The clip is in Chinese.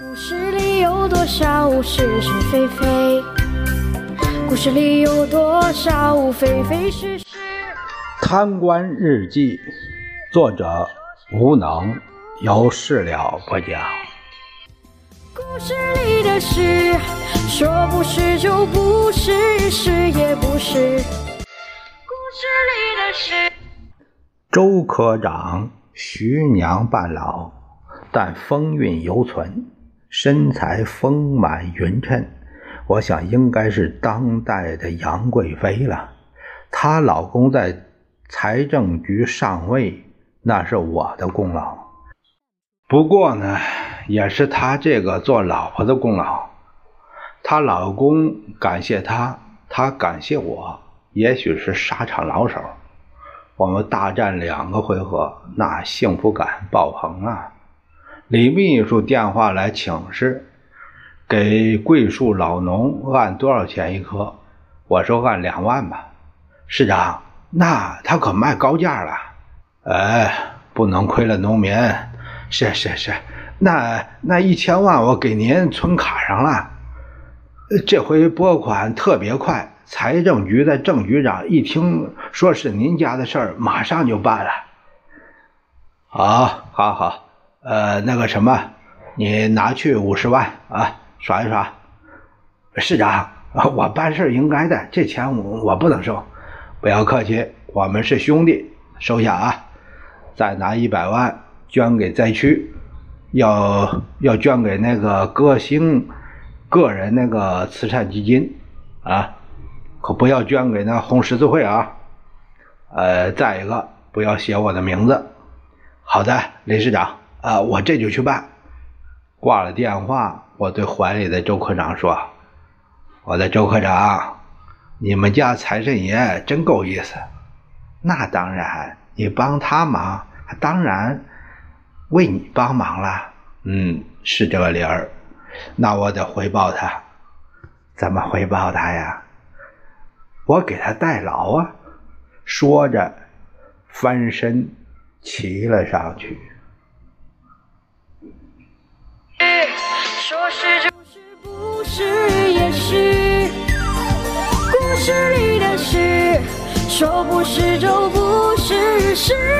故事里有多少是是非非？故事里有多少非非是是？贪官日记，作者无能，有事了不讲。故事里的事，说不是就不是，是也不是。故事里的事。周科长徐娘半老，但风韵犹存，身材丰满匀称，我想应该是当代的杨贵妃了。她老公在财政局上位，那是我的功劳。不过呢，也是她这个做老婆的功劳。她老公感谢她，她感谢我，也许是沙场老手。我们大战两个回合，那幸福感爆棚啊！李秘书电话来请示，给桂树老农按多少钱一颗？我说按两万吧。市长，那他可卖高价了。哎，不能亏了农民。是是是，那那一千万我给您存卡上了。这回拨款特别快。财政局的郑局长一听说是您家的事儿，马上就办了。好，好，好，呃，那个什么，你拿去五十万啊，耍一耍。市长，我办事应该的，这钱我我不能收。不要客气，我们是兄弟，收下啊。再拿一百万捐给灾区，要要捐给那个歌星个人那个慈善基金啊。可不要捐给那红十字会啊！呃，再一个，不要写我的名字。好的，雷市长，啊，我这就去办。挂了电话，我对怀里的周科长说：“我的周科长，你们家财神爷真够意思。那当然，你帮他忙，当然为你帮忙了。嗯，是这个理儿。那我得回报他。怎么回报他呀？”我给他代劳啊！说着，翻身骑了上去。是就是，不是也是。故事里的事，说不是就不是，是。